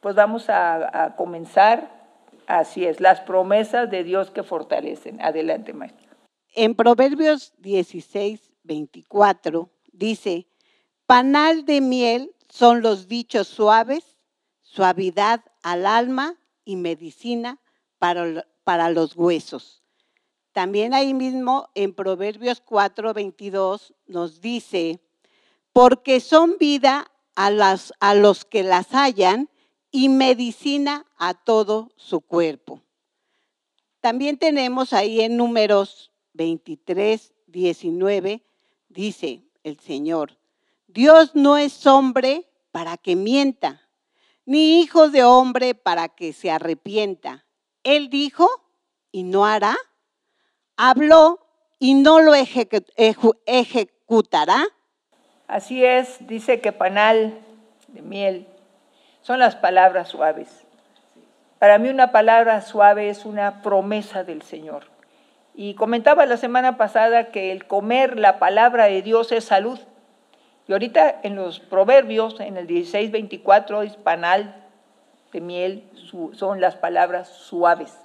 Pues vamos a, comenzar. Así es, las promesas de Dios que fortalecen. Adelante, maestro. En Proverbios 16, 24 dice, panal de miel son los dichos suaves, suavidad al alma y medicina para, los huesos. También ahí mismo en Proverbios 4, 22 nos dice, porque son vida a, a los que las hallan y medicina a todo su cuerpo. También tenemos ahí en números 23, 19, dice el Señor, Dios no es hombre para que mienta, ni hijo de hombre para que se arrepienta. Él dijo y no hará, habló y no lo ejecutará. Así es, dice que panal de miel son las palabras suaves. Para mí una palabra suave es una promesa del Señor. Y comentaba la semana pasada que el comer la palabra de Dios es salud. Y ahorita en los proverbios, en el 16:24, es panal de miel, son las palabras suaves.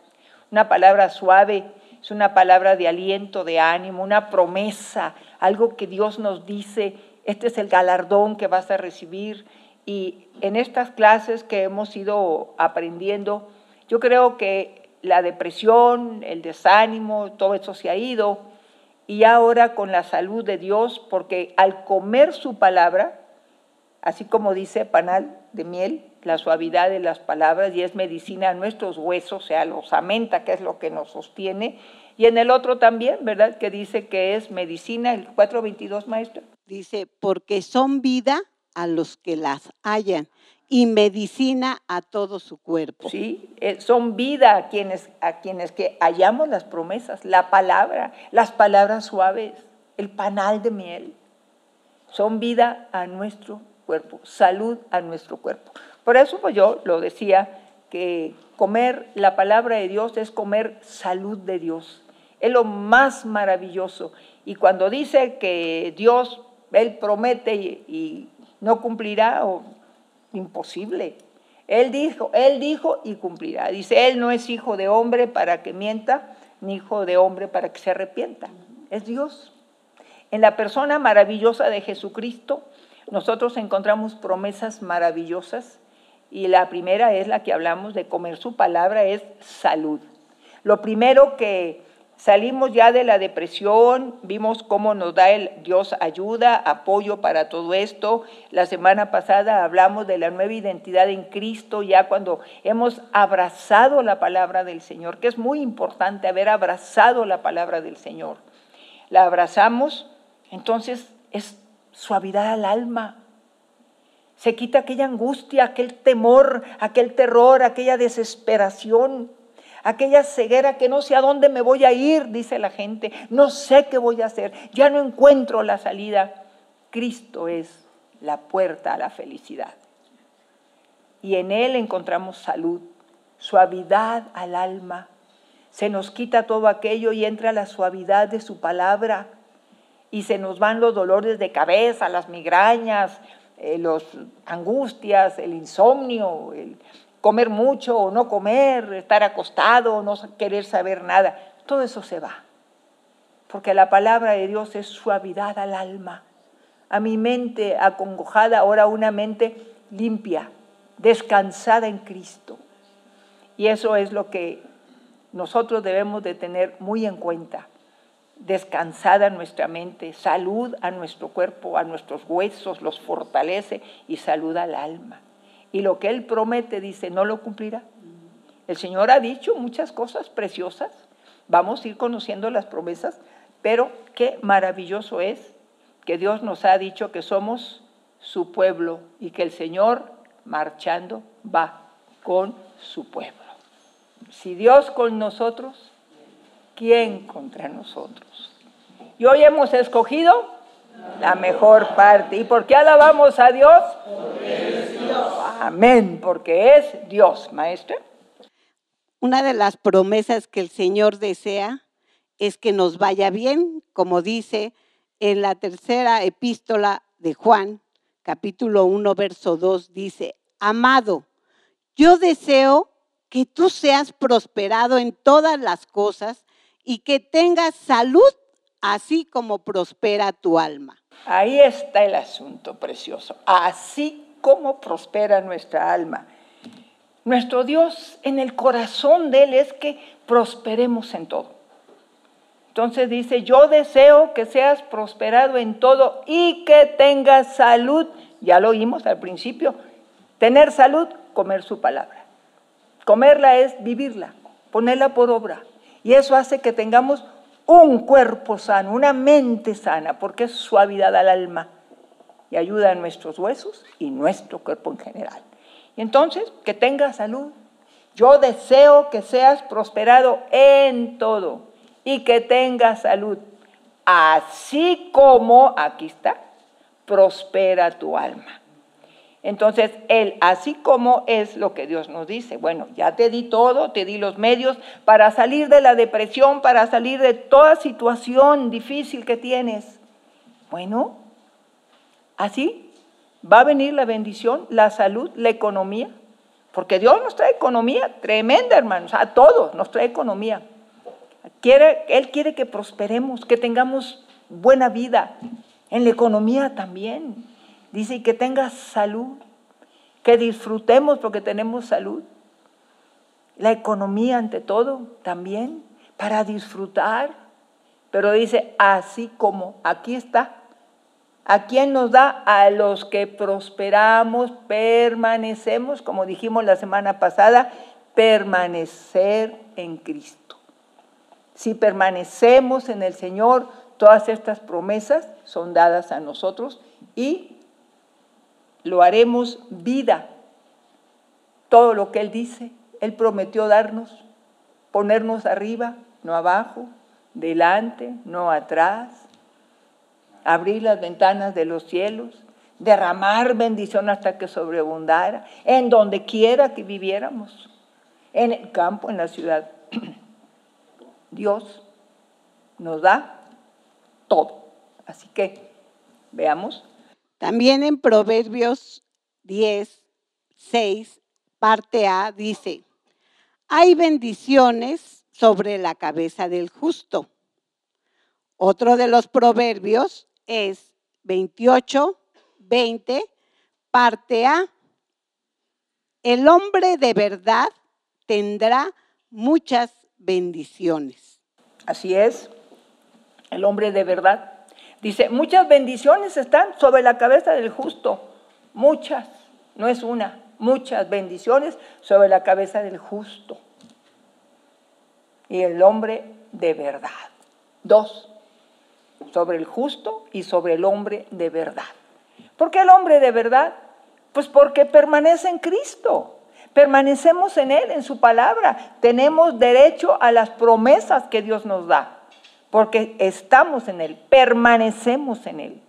Una palabra suave es una palabra de aliento, de ánimo, una promesa, algo que Dios nos dice, este es el galardón que vas a recibir. Y en estas clases que hemos ido aprendiendo, yo creo que la depresión, el desánimo, todo eso se ha ido. Y ahora con la salud de Dios, porque al comer su palabra, así como dice panal de miel, la suavidad de las palabras y es medicina a nuestros huesos, o sea, los amenta, que es lo que nos sostiene. Y en el otro también, ¿verdad? Que dice que es medicina, el 422, maestro. Dice, porque son vida a los que las hallan y medicina a todo su cuerpo. Sí, eh, son vida a quienes, a quienes que hallamos las promesas, la palabra, las palabras suaves, el panal de miel. Son vida a nuestro cuerpo, salud a nuestro cuerpo. Por eso pues yo lo decía, que comer la palabra de Dios es comer salud de Dios. Es lo más maravilloso. Y cuando dice que Dios, Él promete y, no cumplirá, o imposible. Él dijo, Él dijo y cumplirá. Dice, Él no es hijo de hombre para que mienta, ni hijo de hombre para que se arrepienta. Es Dios. En la persona maravillosa de Jesucristo, nosotros encontramos promesas maravillosas y la primera es la que hablamos de comer su palabra, es salud. Lo primero que Salimos ya de la depresión, vimos cómo nos da el Dios ayuda, apoyo para todo esto. La semana pasada hablamos de la nueva identidad en Cristo, ya cuando hemos abrazado la palabra del Señor, que es muy importante haber abrazado la palabra del Señor. La abrazamos, entonces es suavidad al alma. Se quita aquella angustia, aquel temor, aquel terror, aquella desesperación aquella ceguera que no sé a dónde me voy a ir, dice la gente, no sé qué voy a hacer, ya no encuentro la salida. Cristo es la puerta a la felicidad. Y en Él encontramos salud, suavidad al alma. Se nos quita todo aquello y entra la suavidad de su palabra. Y se nos van los dolores de cabeza, las migrañas, eh, las angustias, el insomnio, el, comer mucho o no comer, estar acostado o no querer saber nada. Todo eso se va. Porque la palabra de Dios es suavidad al alma. A mi mente acongojada, ahora una mente limpia, descansada en Cristo. Y eso es lo que nosotros debemos de tener muy en cuenta. Descansada nuestra mente, salud a nuestro cuerpo, a nuestros huesos, los fortalece y salud al alma. Y lo que Él promete, dice, no lo cumplirá. El Señor ha dicho muchas cosas preciosas. Vamos a ir conociendo las promesas, pero qué maravilloso es que Dios nos ha dicho que somos su pueblo y que el Señor marchando va con su pueblo. Si Dios con nosotros, ¿quién contra nosotros? Y hoy hemos escogido la mejor parte. ¿Y por qué alabamos a Dios? Porque es Dios. Amén, porque es Dios, maestro. Una de las promesas que el Señor desea es que nos vaya bien, como dice en la tercera epístola de Juan, capítulo 1, verso 2, dice, amado, yo deseo que tú seas prosperado en todas las cosas y que tengas salud, así como prospera tu alma. Ahí está el asunto precioso. Así como prospera nuestra alma. Nuestro Dios en el corazón de Él es que prosperemos en todo. Entonces dice, yo deseo que seas prosperado en todo y que tengas salud. Ya lo oímos al principio. Tener salud, comer su palabra. Comerla es vivirla, ponerla por obra. Y eso hace que tengamos un cuerpo sano, una mente sana, porque es suavidad al alma y ayuda a nuestros huesos y nuestro cuerpo en general. Y entonces, que tengas salud. Yo deseo que seas prosperado en todo y que tengas salud, así como, aquí está, prospera tu alma. Entonces, él, así como es lo que Dios nos dice, bueno, ya te di todo, te di los medios para salir de la depresión, para salir de toda situación difícil que tienes. Bueno, así va a venir la bendición, la salud, la economía, porque Dios nos trae economía tremenda, hermanos, a todos nos trae economía. Él quiere que prosperemos, que tengamos buena vida, en la economía también. Dice, que tengas salud, que disfrutemos porque tenemos salud. La economía ante todo también, para disfrutar. Pero dice, así como, aquí está. ¿A quién nos da? A los que prosperamos, permanecemos, como dijimos la semana pasada, permanecer en Cristo. Si permanecemos en el Señor, todas estas promesas son dadas a nosotros y lo haremos vida. Todo lo que Él dice, Él prometió darnos, ponernos arriba, no abajo, delante, no atrás, abrir las ventanas de los cielos, derramar bendición hasta que sobreabundara, en donde quiera que viviéramos, en el campo, en la ciudad. Dios nos da todo. Así que veamos también en Proverbios 10, 6, parte A, dice, hay bendiciones sobre la cabeza del justo. Otro de los proverbios es 28, 20, parte A. El hombre de verdad tendrá muchas bendiciones. Así es, el hombre de verdad Dice, muchas bendiciones están sobre la cabeza del justo. Muchas, no es una, muchas bendiciones sobre la cabeza del justo. Y el hombre de verdad. Dos, sobre el justo y sobre el hombre de verdad. ¿Por qué el hombre de verdad? Pues porque permanece en Cristo. Permanecemos en Él, en su palabra. Tenemos derecho a las promesas que Dios nos da porque estamos en Él, permanecemos en Él.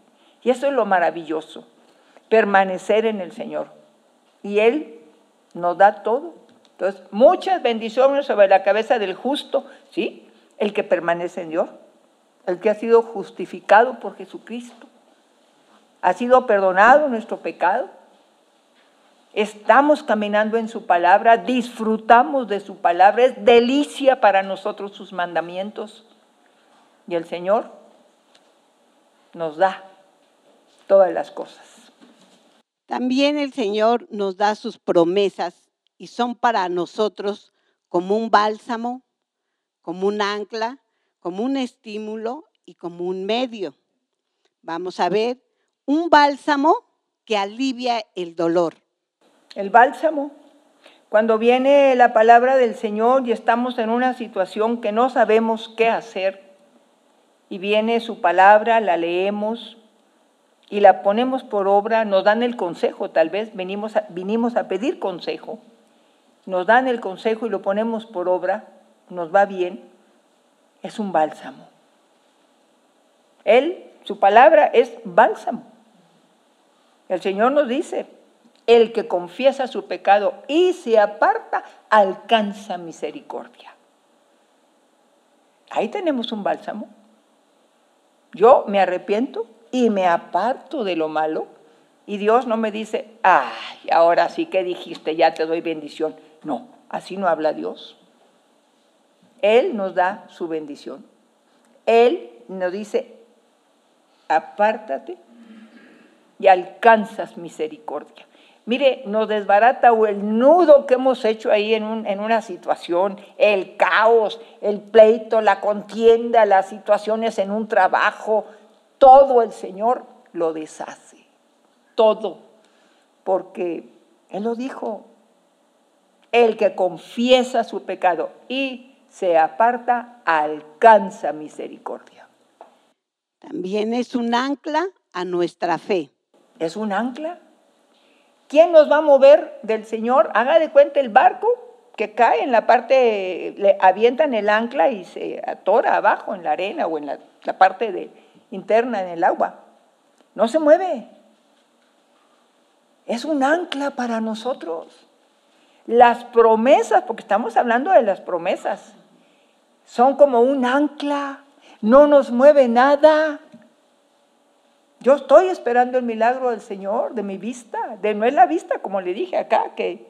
Y eso es lo maravilloso, permanecer en el Señor. Y Él nos da todo. Entonces, muchas bendiciones sobre la cabeza del justo, ¿sí? El que permanece en Dios, el que ha sido justificado por Jesucristo, ha sido perdonado nuestro pecado. Estamos caminando en su palabra, disfrutamos de su palabra, es delicia para nosotros sus mandamientos. Y el Señor nos da todas las cosas. También el Señor nos da sus promesas y son para nosotros como un bálsamo, como un ancla, como un estímulo y como un medio. Vamos a ver, un bálsamo que alivia el dolor. El bálsamo, cuando viene la palabra del Señor y estamos en una situación que no sabemos qué hacer, y viene su palabra, la leemos y la ponemos por obra, nos dan el consejo, tal vez venimos vinimos a pedir consejo, nos dan el consejo y lo ponemos por obra, nos va bien, es un bálsamo. Él, su palabra es bálsamo. El Señor nos dice, el que confiesa su pecado y se aparta, alcanza misericordia. Ahí tenemos un bálsamo. Yo me arrepiento y me aparto de lo malo Y Dios no me dice, ay, ahora sí que dijiste, ya te doy bendición. No, así no habla Dios. Él nos da su bendición. Él nos dice, apártate y alcanzas misericordia. Mire, nos desbarata o el nudo que hemos hecho ahí en, en, una situación, el caos, el pleito, la contienda, las situaciones en un trabajo, todo el Señor lo deshace, todo, porque Él lo dijo, el que confiesa su pecado y se aparta, alcanza misericordia. También es un ancla a nuestra fe. Es un ancla ¿Quién nos va a mover del Señor? Haga de cuenta el barco que cae en la parte, le avientan el ancla y se atora abajo en la arena o en la, parte interna en el agua. No se mueve. Es un ancla para nosotros. Las promesas, porque estamos hablando de las promesas, son como un ancla. No nos mueve nada. Yo estoy esperando el milagro del Señor, de mi vista, de no es la vista, como le dije acá, que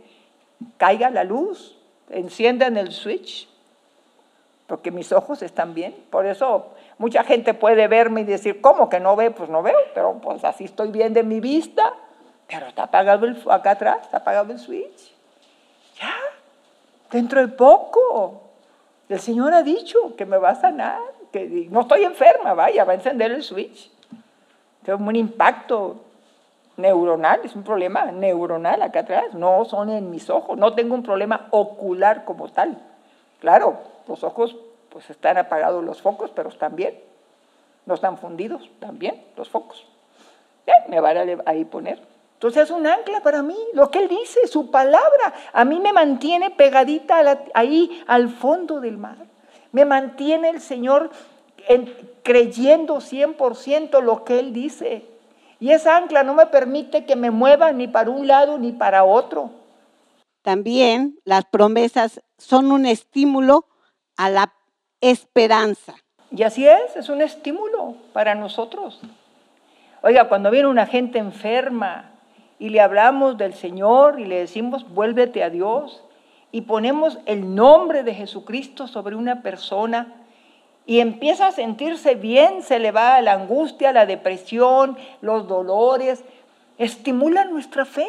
caiga la luz, enciendan el switch, porque mis ojos están bien. Por eso mucha gente puede verme y decir, ¿cómo que no ve? Pues no veo, pero pues así estoy bien de mi vista, pero está apagado el, acá atrás, está apagado el switch. Ya, dentro de poco. El Señor ha dicho que me va a sanar, que no estoy enferma, vaya, va a encender el switch. Es un impacto neuronal, es un problema neuronal acá atrás, no son en mis ojos, no tengo un problema ocular como tal. Claro, los ojos pues están apagados los focos, pero están bien, no están fundidos, también los focos. me van a ahí poner. Entonces es un ancla para mí, lo que él dice, su palabra, a mí me mantiene pegadita ahí al fondo del mar. Me mantiene el Señor creyendo 100% lo que Él dice. Y esa ancla no me permite que me mueva ni para un lado ni para otro. También las promesas son un estímulo a la esperanza. Y así es, es un estímulo para nosotros. Oiga, cuando viene una gente enferma y le hablamos del Señor y le decimos, vuélvete a Dios, y ponemos el nombre de Jesucristo sobre una persona, y empieza a sentirse bien, se le va la angustia, la depresión, los dolores, estimula nuestra fe.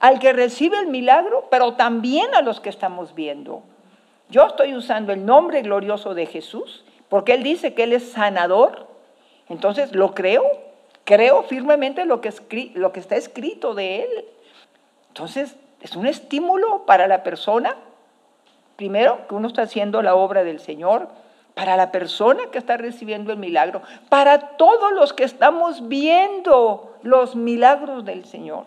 Al que recibe el milagro, pero también a los que estamos viendo. Yo estoy usando el nombre glorioso de Jesús, porque Él dice que Él es sanador. Entonces lo creo, creo firmemente lo que, lo que está escrito de Él. Entonces es un estímulo para la persona, primero, que uno está haciendo la obra del Señor, para la persona que está recibiendo el milagro, para todos los que estamos viendo los milagros del Señor.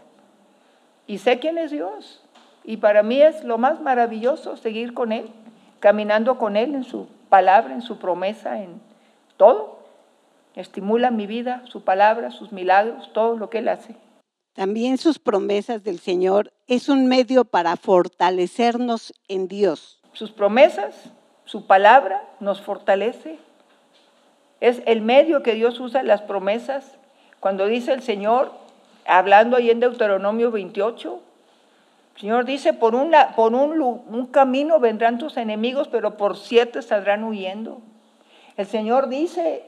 Y sé quién es Dios. Y para mí es lo más maravilloso seguir con Él, caminando con Él en su palabra, en su promesa, en todo. Estimula mi vida, su palabra, sus milagros, todo lo que Él hace. También sus promesas del Señor es un medio para fortalecernos en Dios. Sus promesas su palabra nos fortalece. Es el medio que Dios usa, las promesas. Cuando dice el Señor, hablando ahí en Deuteronomio 28, el Señor dice, por, un camino vendrán tus enemigos, pero por siete saldrán huyendo. El Señor dice,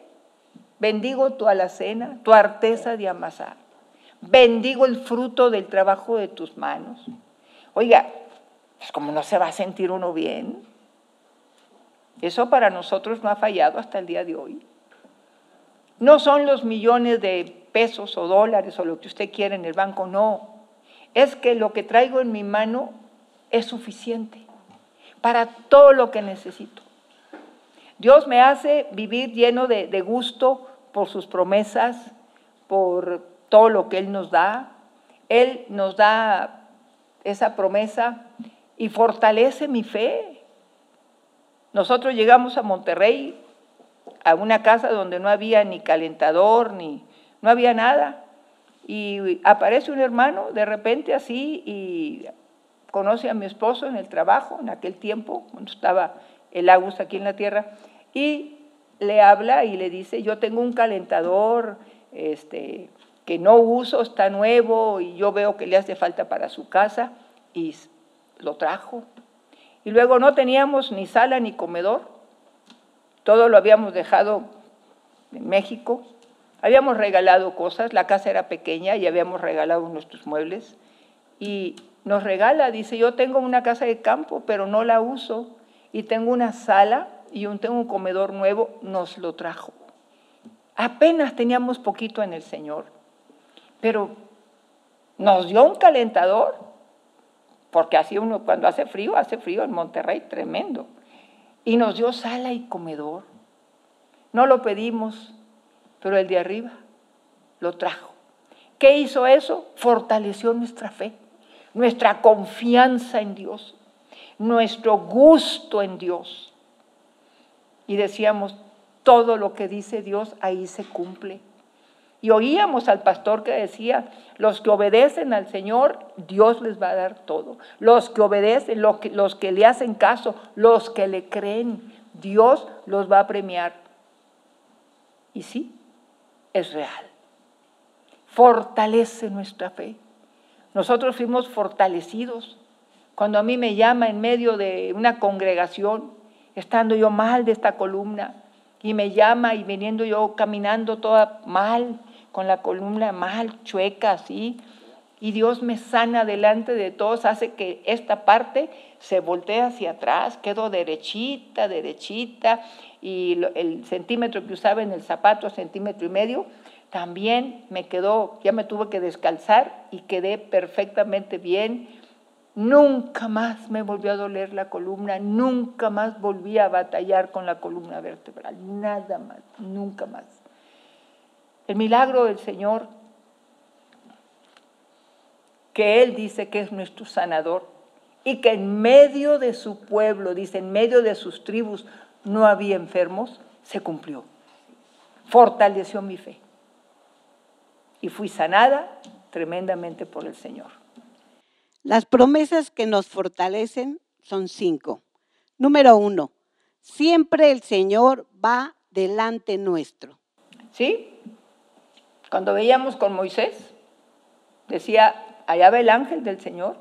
bendigo tu alacena, tu arteza de amasar. Bendigo el fruto del trabajo de tus manos. Oiga, pues como no se va a sentir uno bien. Eso para nosotros no ha fallado hasta el día de hoy. No son los millones de pesos o dólares o lo que usted quiere en el banco, no. Es que lo que traigo en mi mano es suficiente para todo lo que necesito. Dios me hace vivir lleno de, de gusto por sus promesas, por todo lo que Él nos da. Él nos da esa promesa y fortalece mi fe. Nosotros llegamos a Monterrey, a una casa donde no había ni calentador, ni no había nada. Y aparece un hermano de repente así y conoce a mi esposo en el trabajo, en aquel tiempo, cuando estaba el Agus aquí en la tierra, y le habla y le dice, yo tengo un calentador, este, que no uso, está nuevo y yo veo que le hace falta para su casa y lo trajo. Y luego no teníamos ni sala ni comedor, todo lo habíamos dejado en México, habíamos regalado cosas, la casa era pequeña y habíamos regalado nuestros muebles. Y nos regala, dice, yo tengo una casa de campo, pero no la uso. Y tengo una sala y un, tengo un comedor nuevo, nos lo trajo. Apenas teníamos poquito en el Señor, pero nos dio un calentador, porque así uno cuando hace frío, hace frío en Monterrey, tremendo. Y nos dio sala y comedor. No lo pedimos, pero el de arriba lo trajo. ¿Qué hizo eso? Fortaleció nuestra fe, nuestra confianza en Dios, nuestro gusto en Dios. Y decíamos, todo lo que dice Dios ahí se cumple. Y oíamos al pastor que decía, los que obedecen al Señor, Dios les va a dar todo. Los que obedecen, los que, los que le hacen caso, los que le creen, Dios los va a premiar. Y sí, es real. Fortalece nuestra fe. Nosotros fuimos fortalecidos. Cuando a mí me llama en medio de una congregación, estando yo mal de esta columna, y me llama y viniendo yo caminando toda mal, con la columna mal, chueca, así, y Dios me sana delante de todos, hace que esta parte se voltee hacia atrás, quedo derechita, derechita, y el centímetro que usaba en el zapato, centímetro y medio, también me quedó, ya me tuve que descalzar y quedé perfectamente bien. Nunca más me volvió a doler la columna, nunca más volví a batallar con la columna vertebral, nada más, nunca más. El milagro del Señor, que Él dice que es nuestro sanador y que en medio de su pueblo, dice, en medio de sus tribus no había enfermos, se cumplió. Fortaleció mi fe. Y fui sanada tremendamente por el Señor. Las promesas que nos fortalecen son cinco. Número uno, siempre el Señor va delante nuestro. ¿Sí? Cuando veíamos con Moisés, decía, allá va el ángel del Señor,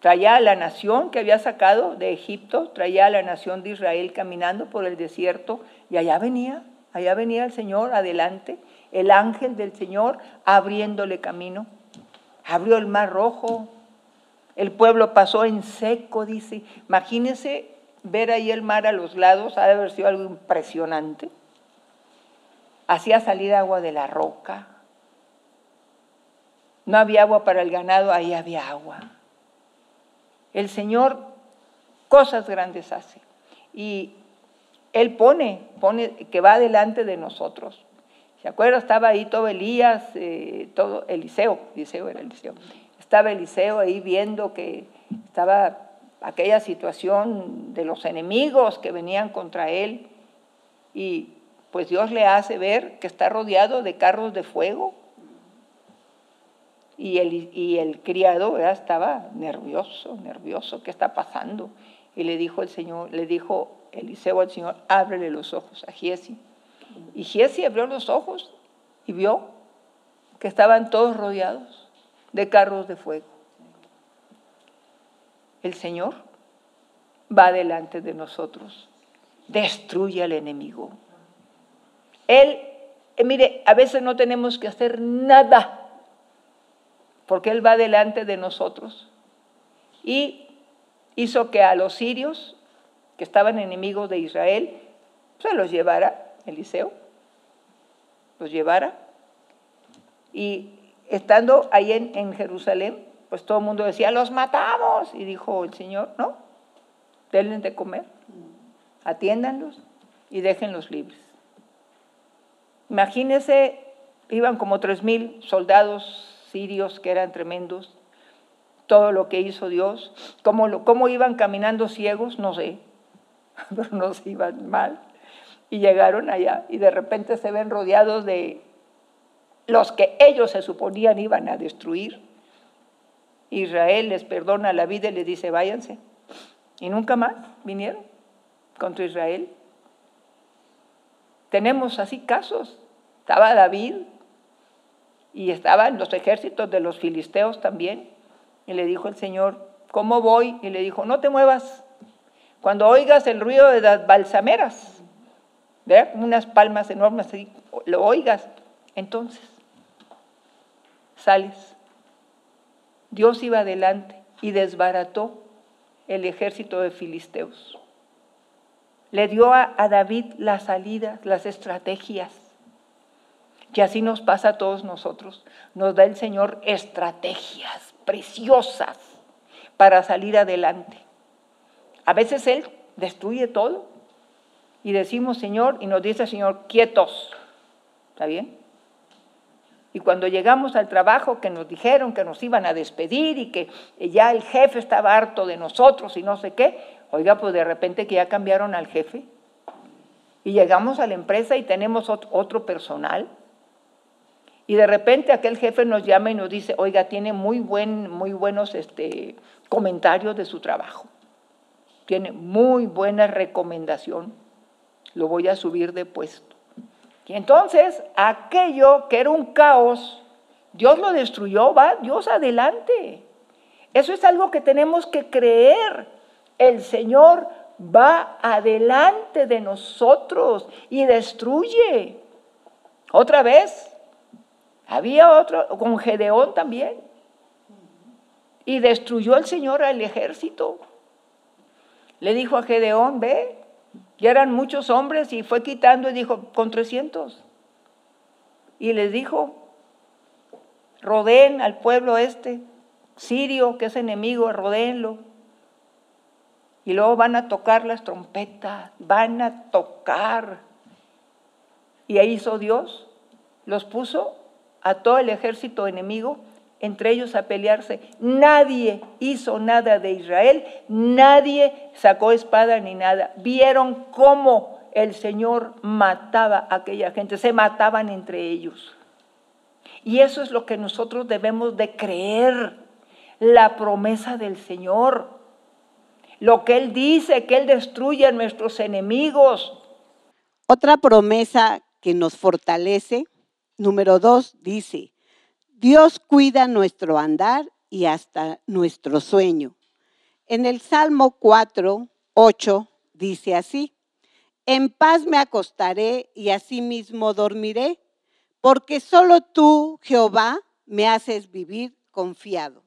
traía a la nación que había sacado de Egipto, traía a la nación de Israel caminando por el desierto, y allá venía, allá venía el Señor adelante, el ángel del Señor abriéndole camino. Abrió el mar rojo, el pueblo pasó en seco, dice. Imagínense ver ahí el mar a los lados, ha de haber sido algo impresionante hacía salir agua de la roca. No había agua para el ganado, ahí había agua. El Señor cosas grandes hace. Y Él pone, pone que va delante de nosotros. ¿Se acuerdan? Estaba ahí todo Elías, eh, todo Eliseo, Eliseo era Eliseo. Estaba Eliseo ahí viendo que estaba aquella situación de los enemigos que venían contra él. Y pues Dios le hace ver que está rodeado de carros de fuego. Y el, y el criado estaba nervioso, nervioso, ¿qué está pasando? Y le dijo el Señor, le dijo Eliseo al Señor, ábrele los ojos a Giesi. Y Giesi abrió los ojos y vio que estaban todos rodeados de carros de fuego. El Señor va delante de nosotros, destruye al enemigo. Él, eh, mire, a veces no tenemos que hacer nada, porque Él va delante de nosotros. Y hizo que a los sirios, que estaban enemigos de Israel, se los llevara Eliseo, los llevara. Y estando ahí en, Jerusalén, pues todo el mundo decía, los matamos. Y dijo el Señor, no, denles de comer, atiéndanlos y déjenlos libres. Imagínense, iban como tres mil soldados sirios que eran tremendos, todo lo que hizo Dios, cómo, cómo iban caminando ciegos, no sé, pero no se iban mal. Y llegaron allá y de repente se ven rodeados de los que ellos se suponían iban a destruir. Israel les perdona la vida y les dice, váyanse. Y nunca más vinieron contra Israel. Tenemos así casos. Estaba David y estaban los ejércitos de los filisteos también. Y le dijo el Señor, ¿cómo voy? Y le dijo, no te muevas. Cuando oigas el ruido de las balsameras, ¿verdad? unas palmas enormes, lo oigas, entonces sales. Dios iba adelante y desbarató el ejército de filisteos. Le dio a David las salidas, las estrategias. Y así nos pasa a todos nosotros. Nos da el Señor estrategias preciosas para salir adelante. A veces Él destruye todo y decimos, Señor, y nos dice Señor, quietos. ¿Está bien? Y cuando llegamos al trabajo que nos dijeron que nos iban a despedir y que ya el jefe estaba harto de nosotros y no sé qué, oiga, pues de repente que ya cambiaron al jefe. Y llegamos a la empresa y tenemos otro personal. Y de repente aquel jefe nos llama y nos dice, oiga, tiene muy, buen, muy buenos este, comentarios de su trabajo. Tiene muy buena recomendación. Lo voy a subir de puesto. Y entonces aquello que era un caos, Dios lo destruyó, va Dios adelante. Eso es algo que tenemos que creer. El Señor va adelante de nosotros y destruye. Otra vez, había otro, con Gedeón también. Y destruyó el Señor al ejército. Le dijo a Gedeón, ve, ya eran muchos hombres y fue quitando y dijo, con 300. Y les dijo, rodeen al pueblo este, sirio, que es enemigo, rodeenlo. Y luego van a tocar las trompetas, van a tocar. Y ahí hizo Dios, los puso a todo el ejército enemigo, entre ellos a pelearse. Nadie hizo nada de Israel, nadie sacó espada ni nada. Vieron cómo el Señor mataba a aquella gente, se mataban entre ellos. Y eso es lo que nosotros debemos de creer, la promesa del Señor. Lo que Él dice, que Él destruye a nuestros enemigos. Otra promesa que nos fortalece Número dos dice, Dios cuida nuestro andar y hasta nuestro sueño. En el Salmo 4, 8 dice así, en paz me acostaré y asimismo dormiré, porque solo tú, Jehová, me haces vivir confiado.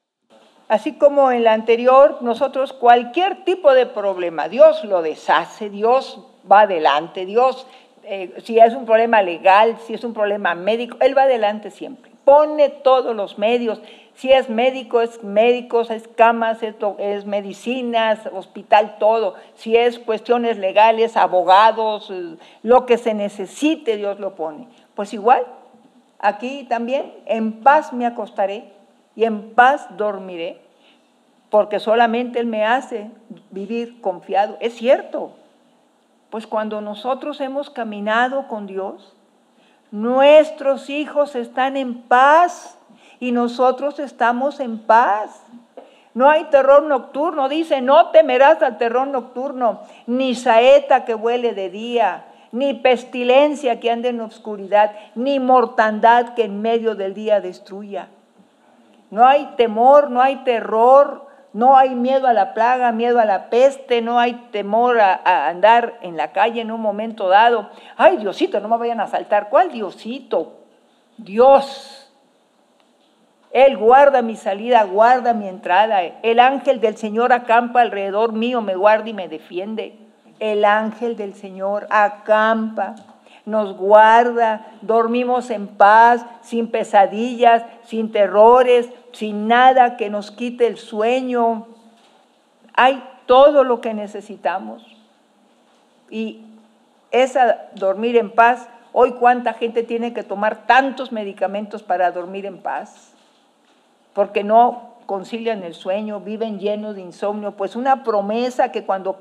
Así como en la anterior, nosotros cualquier tipo de problema, Dios lo deshace, Dios va adelante, Dios eh, si es un problema legal, si es un problema médico, él va adelante siempre. Pone todos los medios. Si es médico, es médicos, es camas, es, es medicinas, hospital, todo. Si es cuestiones legales, abogados, eh, lo que se necesite, Dios lo pone. Pues igual, aquí también, en paz me acostaré y en paz dormiré, porque solamente Él me hace vivir confiado. Es cierto, pues cuando nosotros hemos caminado con Dios, nuestros hijos están en paz y nosotros estamos en paz. No hay terror nocturno, dice, no temerás al terror nocturno, ni saeta que huele de día, ni pestilencia que ande en obscuridad, ni mortandad que en medio del día destruya. No hay temor, no hay terror, no hay miedo a la plaga, miedo a la peste, no hay temor a, andar en la calle en un momento dado. Ay, Diosito, no me vayan a asaltar. ¿Cuál Diosito? Dios. Él guarda mi salida, guarda mi entrada. El ángel del Señor acampa alrededor mío, me guarda y me defiende. El ángel del Señor acampa nos guarda, dormimos en paz, sin pesadillas, sin terrores, sin nada que nos quite el sueño. Hay todo lo que necesitamos. Y esa dormir en paz, hoy cuánta gente tiene que tomar tantos medicamentos para dormir en paz, porque no concilian el sueño, viven llenos de insomnio, pues una promesa que cuando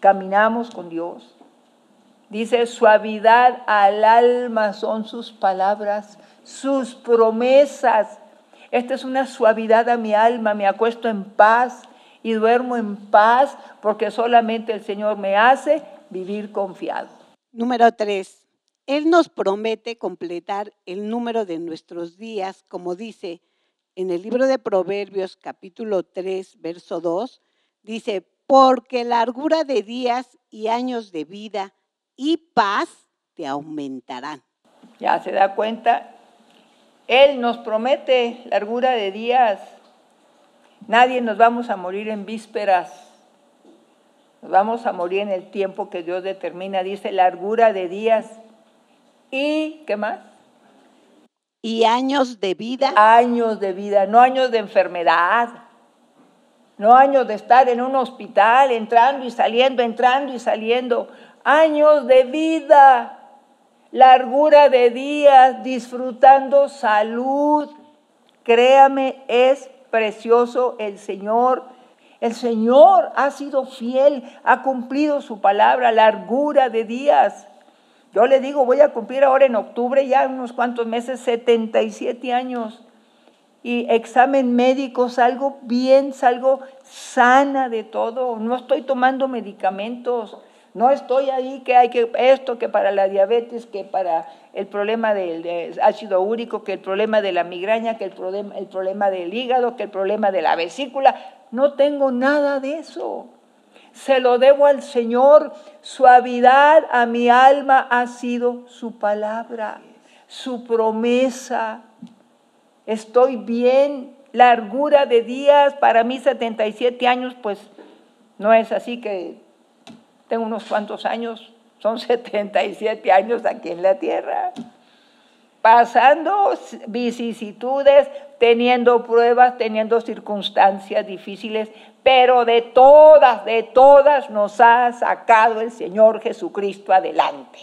caminamos con Dios, Dice, suavidad al alma son sus palabras, sus promesas. Esta es una suavidad a mi alma, me acuesto en paz y duermo en paz porque solamente el Señor me hace vivir confiado. Número tres, Él nos promete completar el número de nuestros días, como dice en el libro de Proverbios capítulo 3, verso 2, dice, porque largura de días y años de vida y paz te aumentarán. Ya se da cuenta, Él nos promete largura de días. Nadie nos vamos a morir en vísperas. Nos vamos a morir en el tiempo que Dios determina. Dice largura de días. ¿Y qué más? Y años de vida. Años de vida, no años de enfermedad. No años de estar en un hospital, entrando y saliendo, entrando y saliendo. Años de vida largura de días, disfrutando salud. Créame, es precioso el Señor. El Señor ha sido fiel, ha cumplido su palabra, largura de días. Yo le digo, voy a cumplir ahora en octubre, ya unos cuantos meses, 77 años. Y examen médico, salgo bien, salgo sana de todo. No estoy tomando medicamentos. No estoy ahí que hay que esto, que para la diabetes, que para el problema del ácido úrico, que el problema de la migraña, que el problema, el problema del hígado, que el problema de la vesícula. No tengo nada de eso. Se lo debo al Señor. Suavidad a mi alma ha sido su palabra, su promesa. Estoy bien. Largura de días, para mí 77 años, pues no es así que tengo unos cuantos años, son 77 años aquí en la tierra, pasando vicisitudes, teniendo pruebas, teniendo circunstancias difíciles, pero de todas, de todas nos ha sacado el Señor Jesucristo adelante.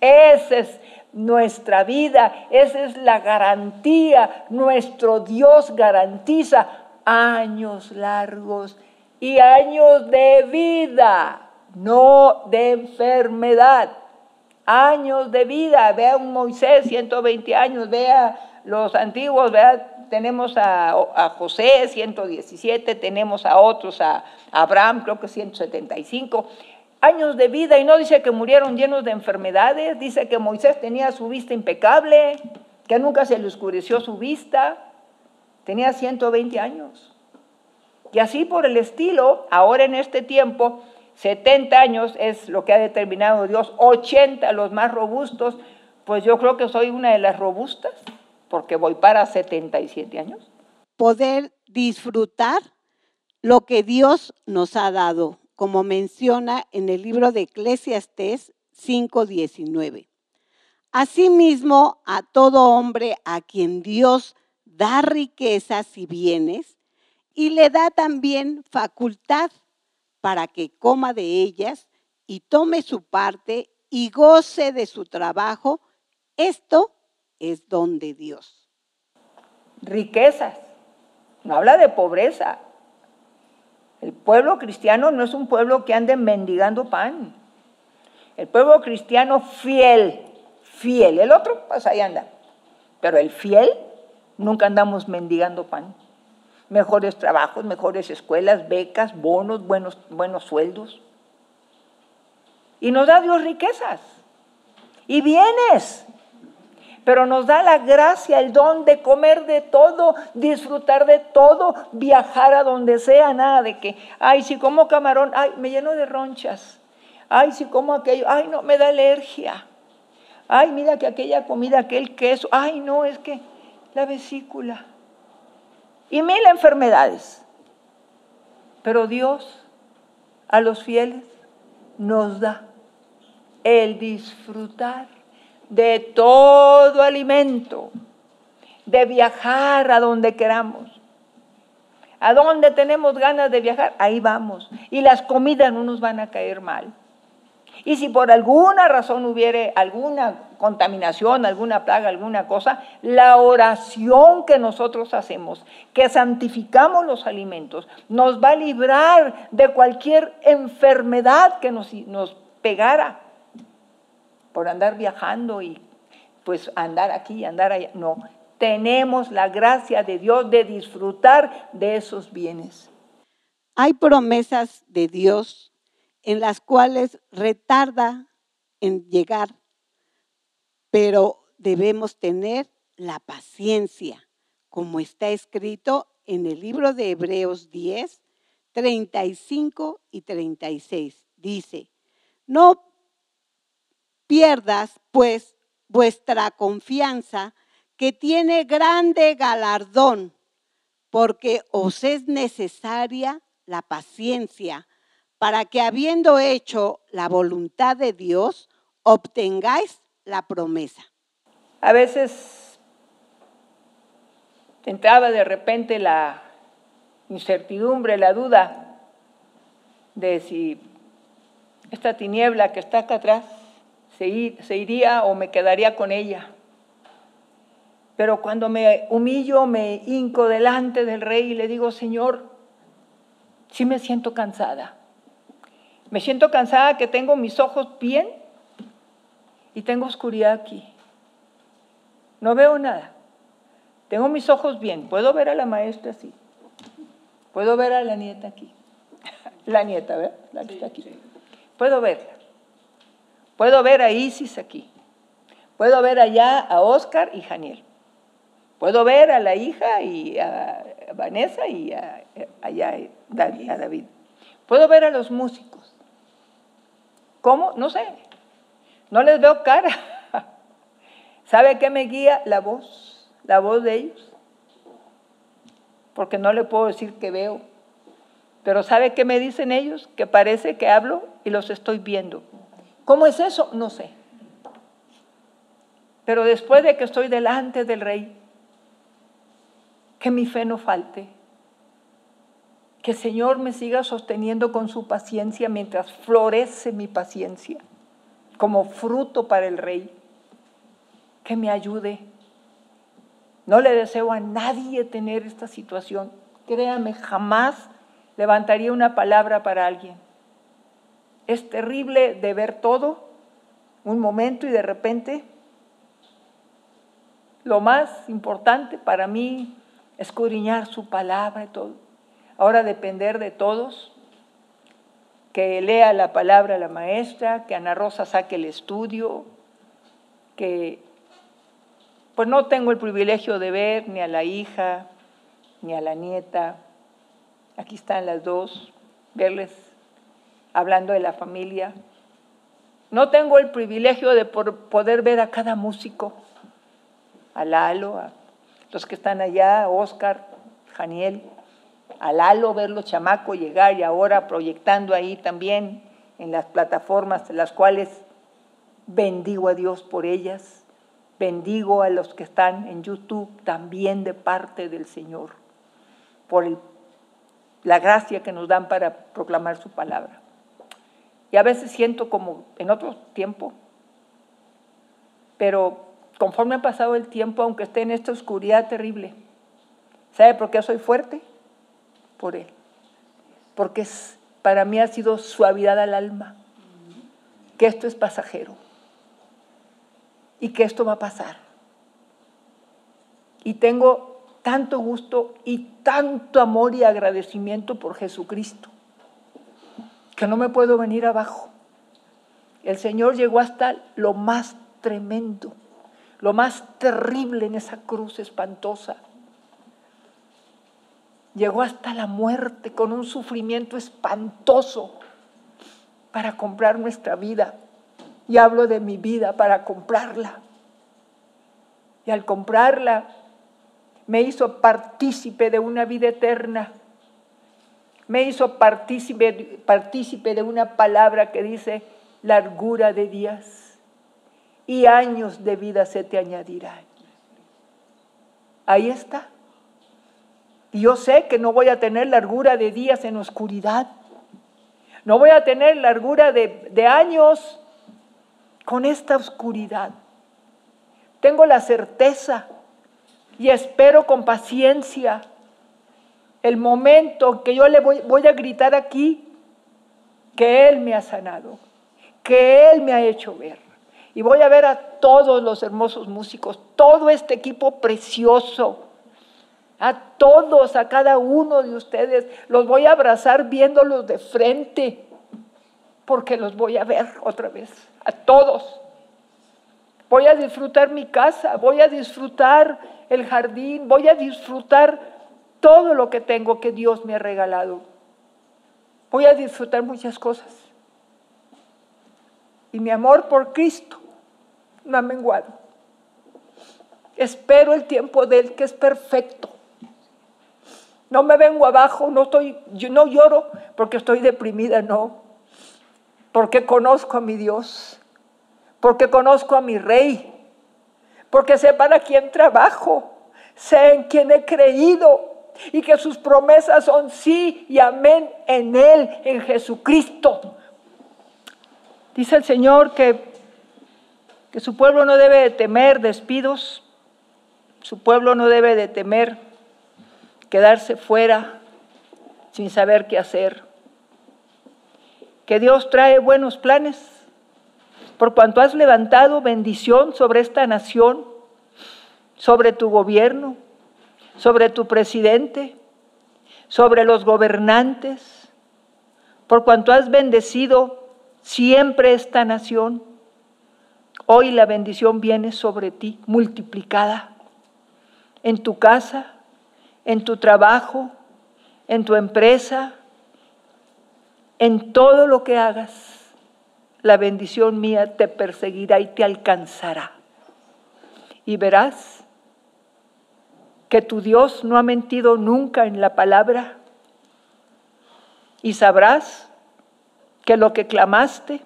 Esa es nuestra vida, esa es la garantía, nuestro Dios garantiza años largos y años de vida no de enfermedad. Años de vida, vea un Moisés, 120 años, vea los antiguos, vea, tenemos a, José, 117, tenemos a otros, a, Abraham, creo que 175 años de vida y no dice que murieron llenos de enfermedades, dice que Moisés tenía su vista impecable, que nunca se le oscureció su vista, tenía 120 años. Y así por el estilo, ahora en este tiempo, 70 años es lo que ha determinado Dios, 80 los más robustos, pues yo creo que soy una de las robustas, porque voy para 77 años. Poder disfrutar lo que Dios nos ha dado, como menciona en el libro de Eclesiastés 5:19. Asimismo, a todo hombre a quien Dios da riquezas y bienes, y le da también facultad para que coma de ellas y tome su parte y goce de su trabajo, esto es don de Dios. Riquezas, no habla de pobreza. El pueblo cristiano no es un pueblo que ande mendigando pan. El pueblo cristiano fiel, fiel. El otro, pues ahí anda. Pero el fiel, nunca andamos mendigando pan mejores trabajos, mejores escuelas, becas, bonos, buenos, buenos sueldos. Y nos da Dios riquezas y bienes, pero nos da la gracia, el don de comer de todo, disfrutar de todo, viajar a donde sea, nada de que, ay, si como camarón, ay, me lleno de ronchas, ay, si como aquello, ay, no, me da alergia, ay, mira que aquella comida, aquel queso, ay, no, es que la vesícula y mil enfermedades. Pero Dios a los fieles nos da el disfrutar de todo alimento, de viajar a donde queramos. A donde tenemos ganas de viajar, ahí vamos. Y las comidas no nos van a caer mal. Y si por alguna razón hubiere alguna contaminación, alguna plaga, alguna cosa, la oración que nosotros hacemos, que santificamos los alimentos, nos va a librar de cualquier enfermedad que nos, nos pegara por andar viajando y pues andar aquí y andar allá. No, tenemos la gracia de Dios de disfrutar de esos bienes. Hay promesas de Dios en las cuales retarda en llegar, pero debemos tener la paciencia, como está escrito en el libro de Hebreos 10, 35 y 36. Dice, no pierdas pues vuestra confianza que tiene grande galardón, porque os es necesaria la paciencia para que habiendo hecho la voluntad de Dios, obtengáis la promesa. A veces entraba de repente la incertidumbre, la duda de si esta tiniebla que está acá atrás se, iría o me quedaría con ella. Pero cuando me humillo, me hinco delante del rey y le digo, Señor, sí me siento cansada. Me siento cansada que tengo mis ojos bien y tengo oscuridad aquí. No veo nada. Tengo mis ojos bien. Puedo ver a la maestra así. Puedo ver a la nieta aquí. La nieta, ¿verdad? La que está aquí. Puedo verla. Puedo ver a Isis aquí. Puedo ver allá a Oscar y Janiel. Puedo ver a la hija y a Vanessa y a, allá a David. Puedo ver a los músicos. ¿Cómo? No sé. No les veo cara. ¿Sabe qué me guía? La voz, la voz de ellos. Porque no le puedo decir que veo. Pero ¿sabe qué me dicen ellos? Que parece que hablo y los estoy viendo. ¿Cómo es eso? No sé. Pero después de que estoy delante del rey, que mi fe no falte, que el Señor me siga sosteniendo con su paciencia mientras florece mi paciencia como fruto para el Rey. Que me ayude. No le deseo a nadie tener esta situación. Créame, jamás levantaría una palabra para alguien. Es terrible de ver todo, un momento y de repente lo más importante para mí, escudriñar su palabra y todo ahora depender de todos, que lea la palabra la maestra, que Ana Rosa saque el estudio, que pues no tengo el privilegio de ver ni a la hija, ni a la nieta, aquí están las dos, verles hablando de la familia. No tengo el privilegio de poder ver a cada músico, a Lalo, a los que están allá, a Oscar, Janiel, a Lalo verlo chamaco llegar y ahora proyectando ahí también en las plataformas las cuales bendigo a Dios por ellas, bendigo a los que están en YouTube también de parte del Señor, por la gracia que nos dan para proclamar su palabra. Y a veces siento como en otro tiempo, pero conforme ha pasado el tiempo, aunque esté en esta oscuridad terrible, ¿sabe por qué soy fuerte? Por Él, porque es, para mí ha sido suavidad al alma, que esto es pasajero y que esto va a pasar. Y tengo tanto gusto y tanto amor y agradecimiento por Jesucristo, que no me puedo venir abajo. El Señor llegó hasta lo más tremendo, lo más terrible en esa cruz espantosa llegó hasta la muerte con un sufrimiento espantoso para comprar nuestra vida. Y hablo de mi vida para comprarla. Y al comprarla me hizo partícipe de una vida eterna. Me hizo partícipe, partícipe de una palabra que dice largura de días y años de vida se te añadirán. Ahí está. Y yo sé que no voy a tener largura de días en oscuridad. No voy a tener largura de, años con esta oscuridad. Tengo la certeza y espero con paciencia el momento que yo le voy, a gritar aquí que Él me ha sanado, que Él me ha hecho ver. Y voy a ver a todos los hermosos músicos, todo este equipo precioso a todos, a cada uno de ustedes. Los voy a abrazar viéndolos de frente, porque los voy a ver otra vez. A todos. voy a disfrutar mi casa, voy a disfrutar el jardín, voy a disfrutar todo lo que tengo que Dios me ha regalado. Voy a disfrutar muchas cosas. Y mi amor por Cristo no ha menguado. Espero el tiempo de Él que es perfecto. No me vengo abajo, no estoy, yo no lloro porque estoy deprimida, no. Porque conozco a mi Dios, porque conozco a mi Rey, porque sé para quién trabajo, sé en quién he creído y que sus promesas son sí y amén en Él, en Jesucristo. Dice el Señor que, que su pueblo no debe de temer despidos, su pueblo no debe de temer quedarse fuera sin saber qué hacer. Que Dios trae buenos planes, por cuanto has levantado bendición sobre esta nación, sobre tu gobierno, sobre tu presidente, sobre los gobernantes, por cuanto has bendecido siempre esta nación. Hoy la bendición viene sobre ti multiplicada en tu casa, en tu trabajo, en tu empresa, en todo lo que hagas. La bendición mía te perseguirá y te alcanzará. Y verás que tu Dios no ha mentido nunca en la palabra y sabrás que lo que clamaste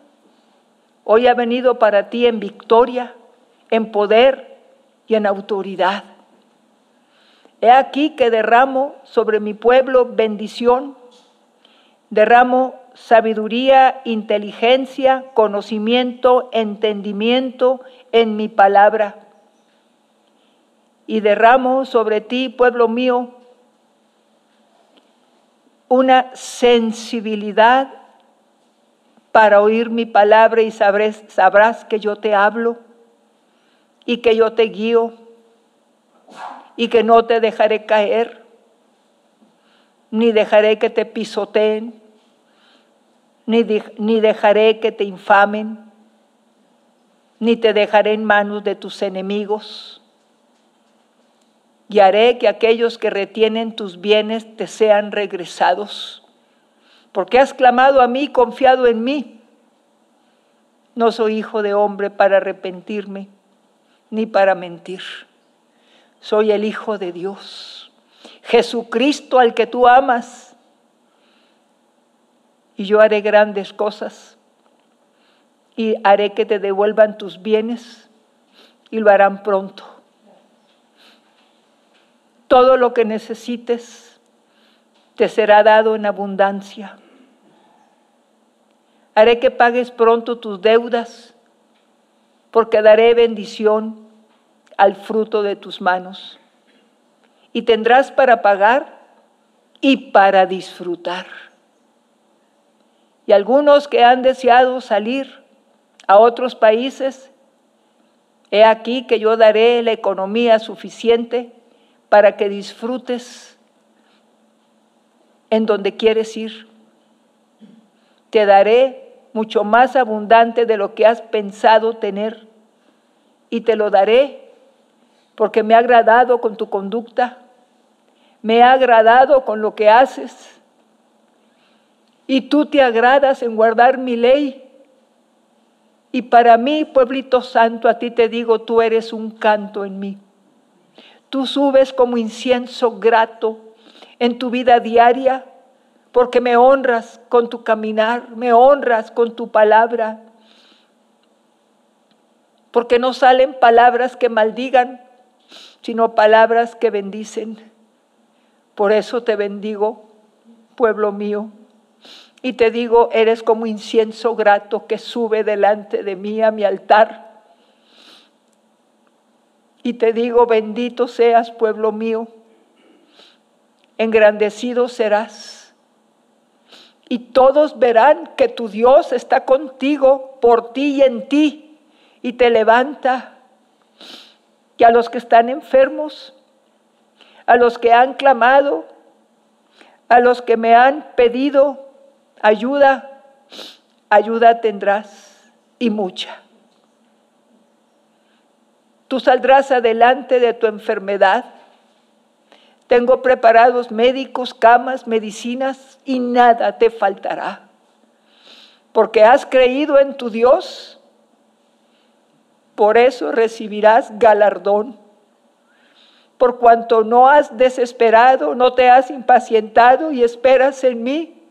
hoy ha venido para ti en victoria, en poder y en autoridad. He aquí que derramo sobre mi pueblo bendición, derramo sabiduría, inteligencia, conocimiento, entendimiento en mi palabra. Y derramo sobre ti, pueblo mío, una sensibilidad para oír mi palabra y sabrás, sabrás que yo te hablo y que yo te guío y que no te dejaré caer, ni dejaré que te pisoteen, ni, ni dejaré que te infamen, ni te dejaré en manos de tus enemigos y haré que aquellos que retienen tus bienes te sean regresados. Porque has clamado a mí, confiado en mí. No soy hijo de hombre para arrepentirme, ni para mentir. Soy el Hijo de Dios, Jesucristo al que tú amas. Y yo haré grandes cosas y haré que te devuelvan tus bienes y lo harán pronto todo lo que necesites te será dado en abundancia. Haré que pagues pronto tus deudas, porque daré bendición al fruto de tus manos. Y tendrás para pagar y para disfrutar. Y algunos que han deseado salir a otros países, he aquí que yo daré la economía suficiente para que disfrutes en donde quieres ir. Te daré mucho más abundante de lo que has pensado tener y te lo daré porque me ha agradado con tu conducta, me ha agradado con lo que haces y tú te agradas en guardar mi ley. Y para mí, pueblito santo, a ti te digo, tú eres un canto en mí. Tú subes como incienso grato en tu vida diaria porque me honras con tu caminar, me honras con tu palabra, porque no salen palabras que maldigan, sino palabras que bendicen. Por eso te bendigo, pueblo mío, y te digo, eres como incienso grato que sube delante de mí a mi altar y te digo, bendito seas, pueblo mío, engrandecido serás. Y todos verán que tu Dios está contigo, por ti y en ti, y te levanta. Y a los que están enfermos, a los que han clamado, a los que me han pedido ayuda, ayuda tendrás y mucha. Tú saldrás adelante de tu enfermedad. Tengo preparados médicos, camas, medicinas y nada te faltará. Porque has creído en tu Dios, por eso recibirás galardón. Por cuanto no has desesperado, no te has impacientado y esperas en mí,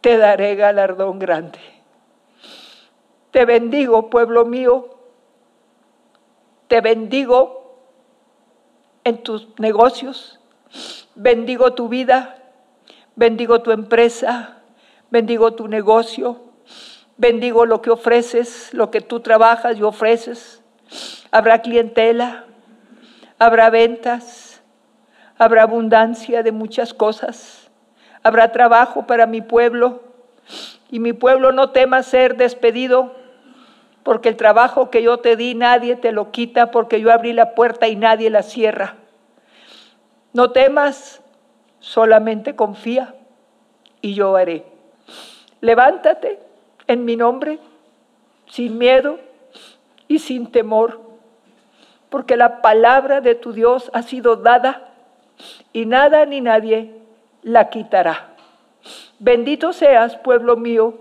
te daré galardón grande. Te bendigo, pueblo mío. Te bendigo en tus negocios. Bendigo tu vida. Bendigo tu empresa. Bendigo tu negocio. Bendigo lo que ofreces, lo que tú trabajas y ofreces. Habrá clientela. Habrá ventas. Habrá abundancia de muchas cosas habrá trabajo para mi pueblo y mi pueblo no tema ser despedido porque el trabajo que yo te di nadie te lo quita porque yo abrí la puerta y nadie la cierra. No temas, solamente confía y yo haré. Levántate en mi nombre, sin miedo y sin temor, porque la palabra de tu Dios ha sido dada y nada ni nadie la quitará. Bendito seas, pueblo mío,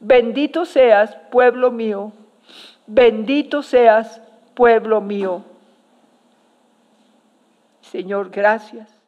bendito seas, pueblo mío, bendito seas, pueblo mío. Señor, gracias